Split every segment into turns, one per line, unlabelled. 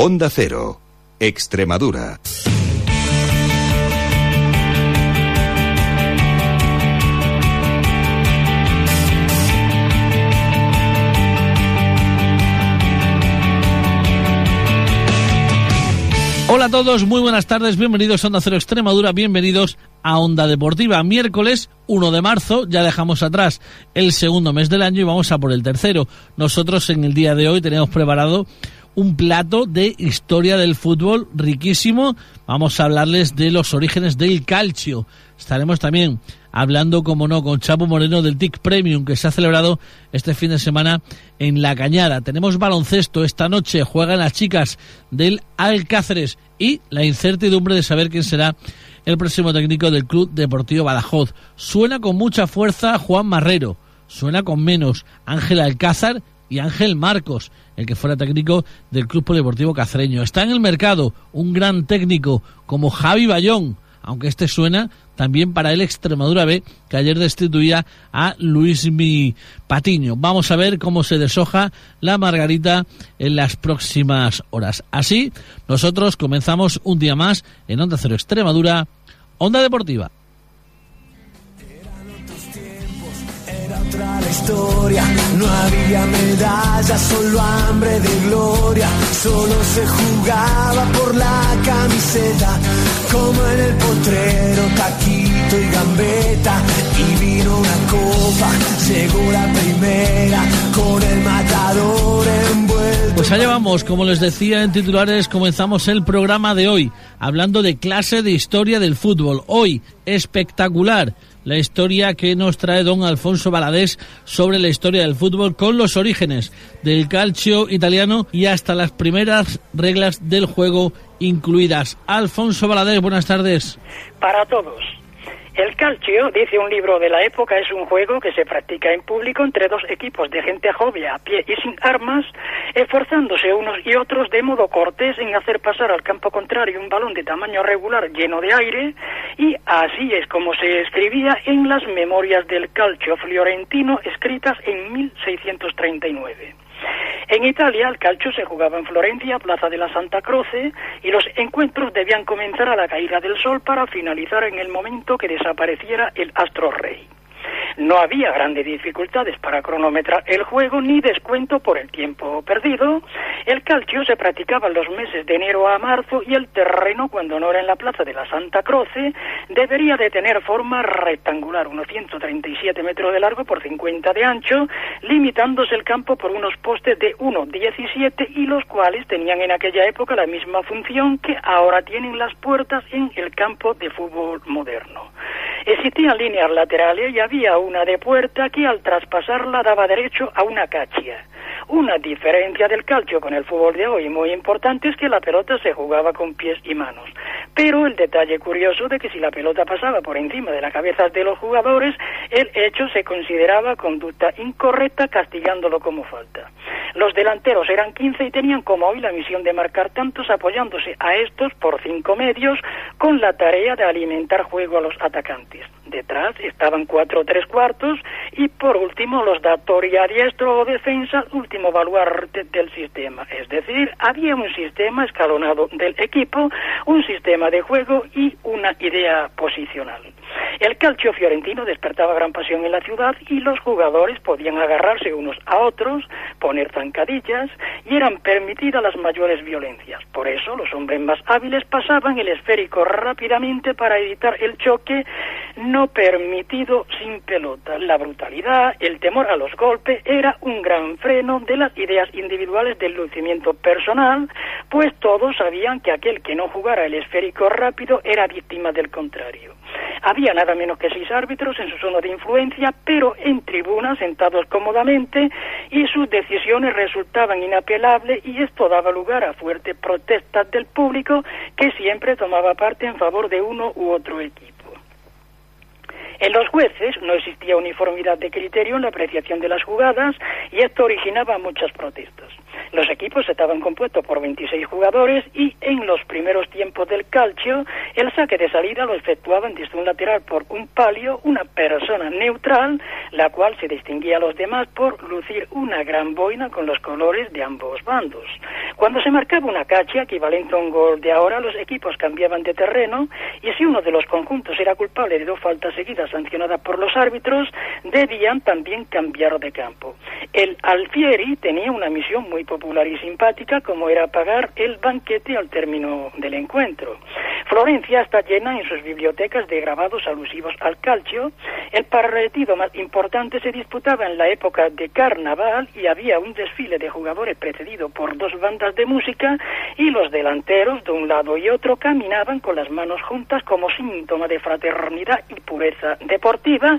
Onda Cero, Extremadura.
Hola a todos, muy buenas tardes, bienvenidos a Onda Cero Extremadura, bienvenidos a Onda Deportiva. Miércoles 1 de marzo, ya dejamos atrás el segundo mes del año y vamos a por el tercero. Nosotros en el día de hoy tenemos preparado un plato de historia del fútbol riquísimo. Vamos a hablarles de los orígenes del calcio. Estaremos también hablando, como no, con Chapo Moreno del TIC Premium que se ha celebrado este fin de semana en La Cañada. Tenemos baloncesto esta noche, juegan las chicas del Alcáceres y la incertidumbre de saber quién será el próximo técnico del Club Deportivo Badajoz. Suena con mucha fuerza Juan Marrero, suena con menos Ángel Alcázar y Ángel Marcos, el que fuera técnico del Club Deportivo Cacreño. Está en el mercado un gran técnico como Javi Bayón, aunque este suena también para el Extremadura B, que ayer destituía a Luis Mi Patiño. Vamos a ver cómo se deshoja la margarita en las próximas horas. Así, nosotros comenzamos un día más en Onda Cero Extremadura, Onda Deportiva.
La historia, no había medallas, solo hambre de gloria, solo se jugaba por la camiseta, como en el potrero, taquito y gambeta, y vino una copa, llegó la primera, con el matador envuelto.
Pues allá vamos, como les decía en titulares, comenzamos el programa de hoy, hablando de clase de historia del fútbol. Hoy, espectacular la historia que nos trae don Alfonso Baladés sobre la historia del fútbol con los orígenes del calcio italiano y hasta las primeras reglas del juego incluidas. Alfonso Baladés, buenas tardes.
Para todos. El calcio, dice un libro de la época, es un juego que se practica en público entre dos equipos de gente joven a pie y sin armas, esforzándose unos y otros de modo cortés en hacer pasar al campo contrario un balón de tamaño regular lleno de aire, y así es como se escribía en las memorias del calcio fiorentino escritas en 1639. En Italia, el calcio se jugaba en Florencia, Plaza de la Santa Croce, y los encuentros debían comenzar a la caída del sol para finalizar en el momento que desapareciera el astro rey. No había grandes dificultades para cronometrar el juego ni descuento por el tiempo perdido. El calcio se practicaba en los meses de enero a marzo y el terreno, cuando no era en la plaza de la Santa Croce, debería de tener forma rectangular, unos 137 metros de largo por 50 de ancho, limitándose el campo por unos postes de 1,17 y los cuales tenían en aquella época la misma función que ahora tienen las puertas en el campo de fútbol moderno. Existían líneas laterales y había una de puerta que al traspasarla daba derecho a una cachia. Una diferencia del calcio con el fútbol de hoy muy importante es que la pelota se jugaba con pies y manos. Pero el detalle curioso de que si la pelota pasaba por encima de la cabeza de los jugadores, el hecho se consideraba conducta incorrecta castigándolo como falta. Los delanteros eran 15 y tenían como hoy la misión de marcar tantos apoyándose a estos por cinco medios con la tarea de alimentar juego a los atacantes. Detrás estaban cuatro tres cuartos y por último los datori a diestro o defensa, último baluarte del sistema. Es decir, había un sistema escalonado del equipo, un sistema de juego y una idea posicional. El calcio fiorentino despertaba gran pasión en la ciudad y los jugadores podían agarrarse unos a otros, poner zancadillas y eran permitidas las mayores violencias. Por eso los hombres más hábiles pasaban el esférico rápidamente para evitar el choque no permitido sin pelota. La brutalidad, el temor a los golpes era un gran freno de las ideas individuales del lucimiento personal, pues todos sabían que aquel que no jugara el esférico rápido era víctima del contrario. Había nada menos que seis árbitros en su zona de influencia, pero en tribuna, sentados cómodamente, y sus decisiones resultaban inapelables y esto daba lugar a fuertes protestas del público que siempre tomaba parte en favor de uno u otro equipo. En los jueces no existía uniformidad de criterio en la apreciación de las jugadas y esto originaba muchas protestas. Los equipos estaban compuestos por 26 jugadores y en los primeros tiempos del calcio el saque de salida lo efectuaban desde un lateral por un palio, una persona neutral, la cual se distinguía a los demás por lucir una gran boina con los colores de ambos bandos. Cuando se marcaba una cacha equivalente a un gol de ahora, los equipos cambiaban de terreno y si uno de los conjuntos era culpable de dos faltas seguidas sancionadas por los árbitros, debían también cambiar de campo. El Alfieri tenía una misión muy popular y simpática como era pagar el banquete al término del encuentro. Florencia está llena en sus bibliotecas de grabados alusivos al calcio. El partido más importante se disputaba en la época de carnaval y había un desfile de jugadores precedido por dos bandas de música y los delanteros de un lado y otro caminaban con las manos juntas como síntoma de fraternidad y pureza deportiva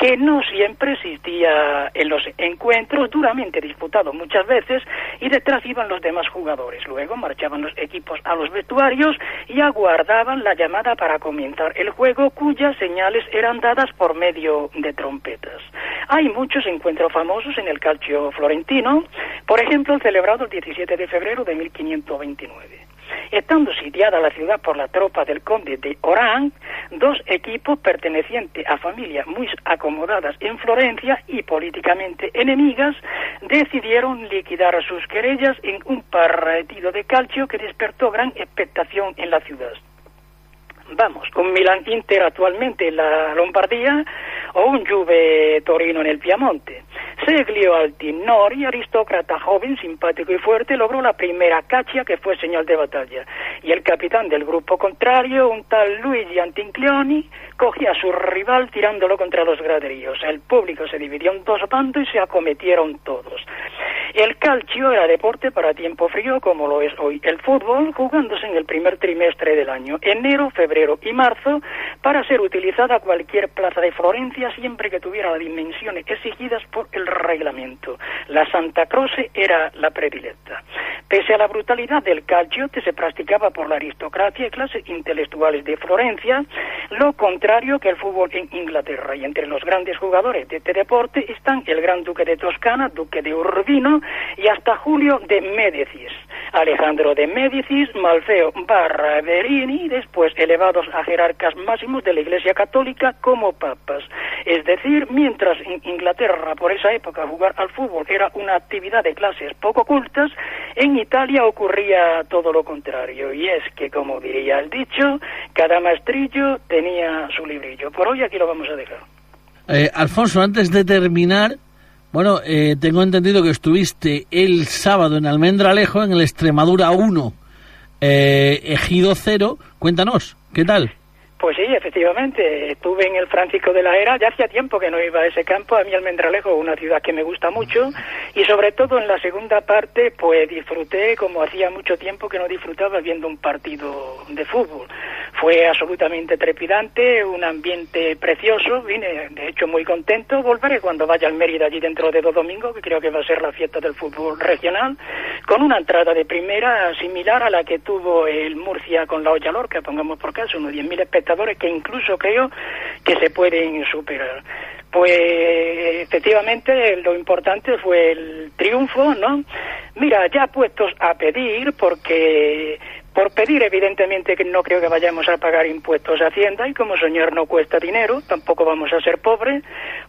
que no siempre existía en los encuentros duramente disputados muchas veces y detrás iban los demás jugadores. Luego marchaban los equipos a los vestuarios y aguardaban la llamada para comenzar el juego cuyas señales eran dadas por medio de trompetas. Hay muchos encuentros famosos en el calcio florentino, por ejemplo el celebrado el 17 de febrero de 1529. Estando sitiada la ciudad por la tropa del conde de Orán, dos equipos pertenecientes a familias muy acomodadas en Florencia y políticamente enemigas decidieron liquidar sus querellas en un partido de calcio que despertó gran expectación en la ciudad vamos, un Milan Inter actualmente en la Lombardía o un Juve Torino en el Piamonte. Seglio Altinori, aristócrata joven, simpático y fuerte, logró la primera caccia que fue señal de batalla. Y el capitán del grupo contrario, un tal Luigi Antincleoni, cogía a su rival tirándolo contra los graderíos. El público se dividió en dos bandos y se acometieron todos. El calcio era deporte para tiempo frío como lo es hoy el fútbol, jugándose en el primer trimestre del año, enero, febrero y marzo, para ser utilizada cualquier plaza de Florencia siempre que tuviera las dimensiones exigidas por el reglamento. La Santa Croce era la predilecta. Pese a la brutalidad del calcio que se practicaba por la aristocracia y clases intelectuales de Florencia, lo contrario que el fútbol en Inglaterra. Y entre los grandes jugadores de este deporte están el gran duque de Toscana, duque de Urbino, y hasta Julio de Médicis, Alejandro de Médicis, Malfeo Barberini, después elevados a jerarcas máximos de la Iglesia Católica como papas. Es decir, mientras en Inglaterra por esa época jugar al fútbol era una actividad de clases poco cultas, en Italia ocurría todo lo contrario, y es que, como diría el dicho, cada maestrillo tenía su librillo. Por hoy aquí lo vamos a dejar.
Eh, Alfonso, antes de terminar, bueno, eh, tengo entendido que estuviste el sábado en Almendralejo, en el Extremadura 1, eh, Ejido 0. Cuéntanos, ¿qué tal?
Pues sí, efectivamente, estuve en el Francisco de la Era, ya hacía tiempo que no iba a ese campo, a mí Almendralejo, una ciudad que me gusta mucho, y sobre todo en la segunda parte, pues disfruté como hacía mucho tiempo que no disfrutaba viendo un partido de fútbol. Fue absolutamente trepidante, un ambiente precioso, vine de hecho muy contento, volveré cuando vaya al Mérida allí dentro de dos domingos, que creo que va a ser la fiesta del fútbol regional, con una entrada de primera similar a la que tuvo el Murcia con la Olla Lorca, pongamos por caso, unos 10.000 espectadores que incluso creo que se pueden superar. Pues efectivamente lo importante fue el triunfo, ¿no? Mira, ya puestos a pedir, porque por pedir, evidentemente, que no creo que vayamos a pagar impuestos a Hacienda y como soñar no cuesta dinero, tampoco vamos a ser pobres,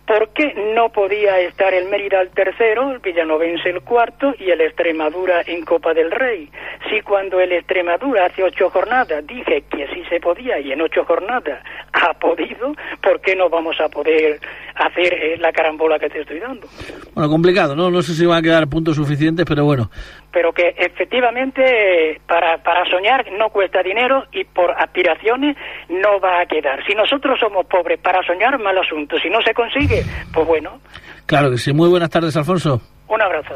porque no podía estar el Mérida el tercero, el Villanovense el cuarto y el Extremadura en Copa del Rey. Si cuando el Extremadura hace ocho jornadas dije que sí se podía y en ocho jornadas ha podido, ¿por qué no vamos a poder hacer eh, la carambola que te estoy dando?
Bueno, complicado, ¿no? No sé si van a quedar puntos suficientes, pero bueno,
pero que efectivamente para, para soñar no cuesta dinero y por aspiraciones no va a quedar. Si nosotros somos pobres para soñar, mal asunto. Si no se consigue, pues bueno.
Claro que sí. Muy buenas tardes, Alfonso.
Un abrazo.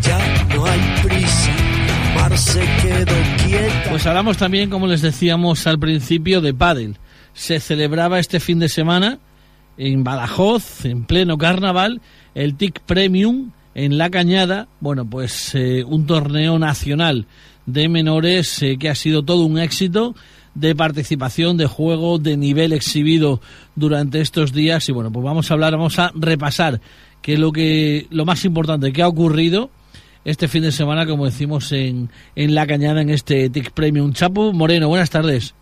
Ya no hay prisa,
Pues hablamos también, como les decíamos al principio, de pádel. Se celebraba este fin de semana en Badajoz, en pleno carnaval, el TIC Premium en La Cañada, bueno, pues eh, un torneo nacional de menores eh, que ha sido todo un éxito de participación, de juego, de nivel exhibido durante estos días. Y bueno, pues vamos a hablar, vamos a repasar qué es lo que lo más importante que ha ocurrido este fin de semana, como decimos en, en La Cañada, en este TIC Premium. Chapo Moreno, buenas tardes.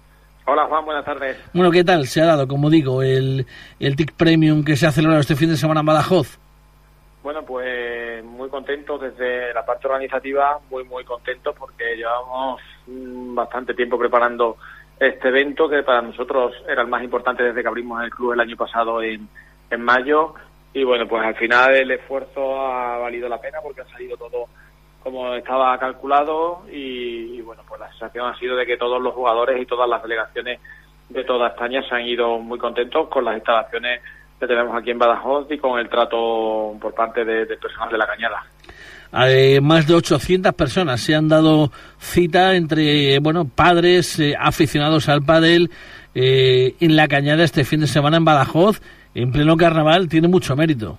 Hola Juan, buenas tardes.
Bueno, ¿qué tal? Se ha dado, como digo, el, el TIC Premium que se ha celebrado este fin de semana en Badajoz.
Bueno, pues muy contento desde la parte organizativa, muy, muy contento porque llevamos mm, bastante tiempo preparando este evento que para nosotros era el más importante desde que abrimos el club el año pasado en, en mayo. Y bueno, pues al final el esfuerzo ha valido la pena porque ha salido todo como estaba calculado y, bueno, pues la sensación ha sido de que todos los jugadores y todas las delegaciones de toda España se han ido muy contentos con las instalaciones que tenemos aquí en Badajoz y con el trato por parte de, personal de la Cañada.
Eh, más de 800 personas se han dado cita entre bueno padres eh, aficionados al pádel eh, en la Cañada este fin de semana en Badajoz en pleno carnaval tiene mucho mérito.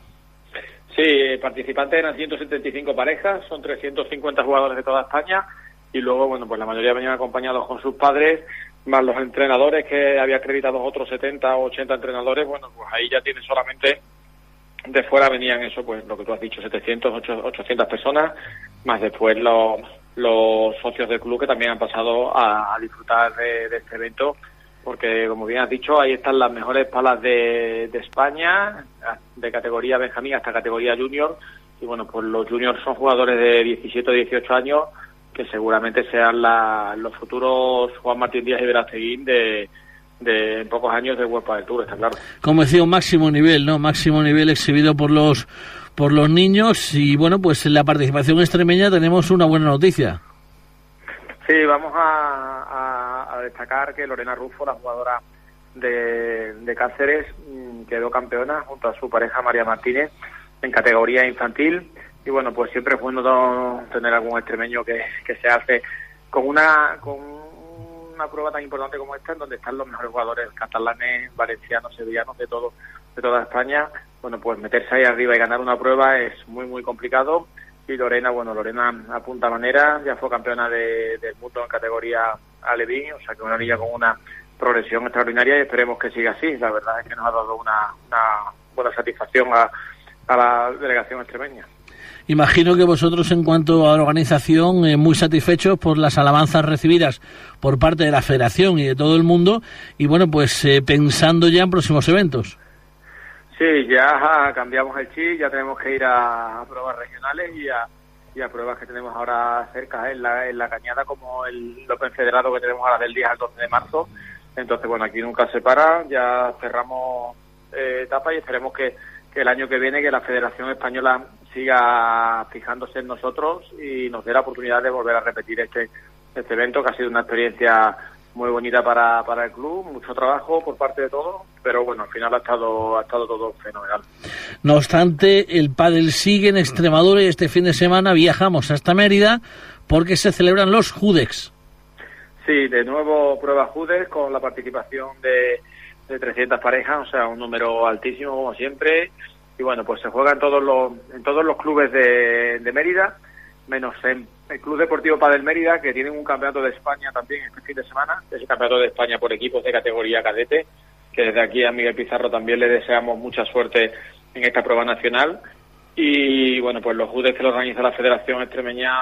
Sí, participantes eran 175 parejas, son 350 jugadores de toda España y luego, bueno, pues la mayoría venían acompañados con sus padres, más los entrenadores que había acreditado otros 70 o 80 entrenadores, bueno, pues ahí ya tiene solamente de fuera venían eso, pues lo que tú has dicho, 700, 800 personas, más después los, los socios del club que también han pasado a, disfrutar de este evento porque como bien has dicho, ahí están las mejores palas de, España, de categoría Benjamín hasta categoría Junior, y bueno, pues los juniors son jugadores de 17 o 18 años que seguramente sean los futuros Juan Martín Díaz y Verasteguín de, de en pocos años de Huelpa del Tour, está claro.
Como decía, un máximo nivel, ¿no? Máximo nivel exhibido por los por los niños y bueno, pues en la participación extremeña tenemos una buena noticia.
Sí, vamos a, destacar que Lorena Rufo, la jugadora de, Cáceres, mm, quedó campeona junto a su pareja María Martínez en categoría infantil. Y bueno, pues siempre es bueno tener algún extremeño que, se hace con una con una prueba tan importante como esta, en donde están los mejores jugadores catalanes, valencianos, sevillanos, de todo de toda España. Bueno, pues meterse ahí arriba y ganar una prueba es muy, muy complicado y Lorena, bueno, Lorena apunta manera, ya fue campeona de, del mundo en categoría Alevín, o sea que una niña con una progresión extraordinaria y esperemos que siga así. La verdad es que nos ha dado una, buena satisfacción a, la delegación extremeña.
Imagino que vosotros, en cuanto a la organización, eh, muy satisfechos por las alabanzas recibidas por parte de la Federación y de todo el mundo, y bueno, pues eh, pensando ya en próximos eventos.
Sí, ya cambiamos el chip, ya tenemos que ir a, pruebas regionales y a, y a pruebas que tenemos ahora cerca en la, en la cañada, como el Open Federado que tenemos ahora del 10 al 12 de marzo. Entonces, bueno, aquí nunca se para, ya cerramos eh, etapa y esperemos que, que el año que viene que la Federación Española siga fijándose en nosotros y nos dé la oportunidad de volver a repetir este, este evento, que ha sido una experiencia muy bonita para, para el club, mucho trabajo por parte de todos, pero bueno, al final ha estado, ha estado todo fenomenal.
No obstante, el pádel sigue en Extremadura y este fin de semana viajamos hasta Mérida porque se celebran los Judex.
Sí, de nuevo prueba Judex con la participación de, de 300 parejas, o sea, un número altísimo como siempre. Y bueno, pues se juega en todos los, en todos los clubes de, de Mérida, menos en el Club Deportivo Padel Mérida, que tienen un campeonato de España también este fin de semana, es el campeonato de España por equipos de categoría cadete, que desde aquí a Miguel Pizarro también le deseamos mucha suerte en esta prueba nacional. Y bueno, pues los judes que lo organiza la Federación Extremeña,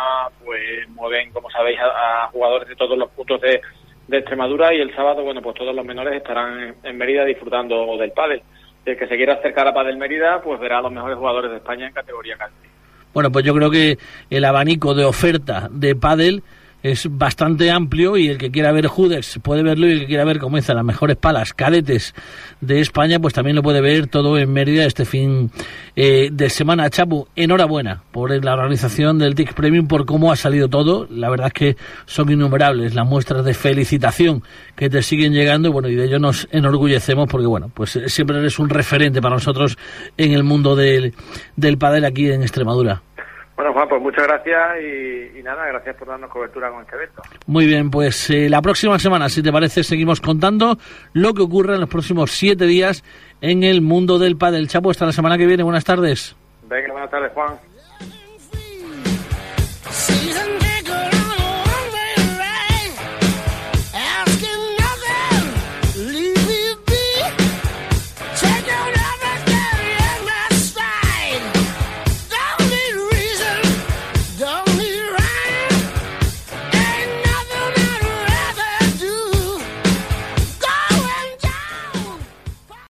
pues mueven, como sabéis, a, jugadores de todos los puntos de, Extremadura y el sábado, bueno, pues todos los menores estarán en, Mérida disfrutando del pádel. El que se quiera acercar a Padel Mérida, pues verá a los mejores jugadores de España en categoría cadete.
Bueno, pues yo creo que el abanico de oferta de pádel es bastante amplio y el que quiera ver Judex puede verlo y el que quiera ver cómo las mejores palas cadetes de España, pues también lo puede ver todo en Mérida este fin eh, de semana. Chapu, enhorabuena por la organización del TIC Premium, por cómo ha salido todo. La verdad es que son innumerables las muestras de felicitación que te siguen llegando bueno, y de ello nos enorgullecemos porque bueno, pues eh, siempre eres un referente para nosotros en el mundo del, del pádel aquí en Extremadura.
Bueno, Juan, pues muchas gracias y, nada, gracias por darnos cobertura con este evento.
Muy bien, pues eh, la próxima semana, si te parece, seguimos contando lo que ocurre en los próximos siete días en el mundo del padel. Chapo, hasta la semana que viene. Buenas tardes.
Venga, buenas tardes, Juan.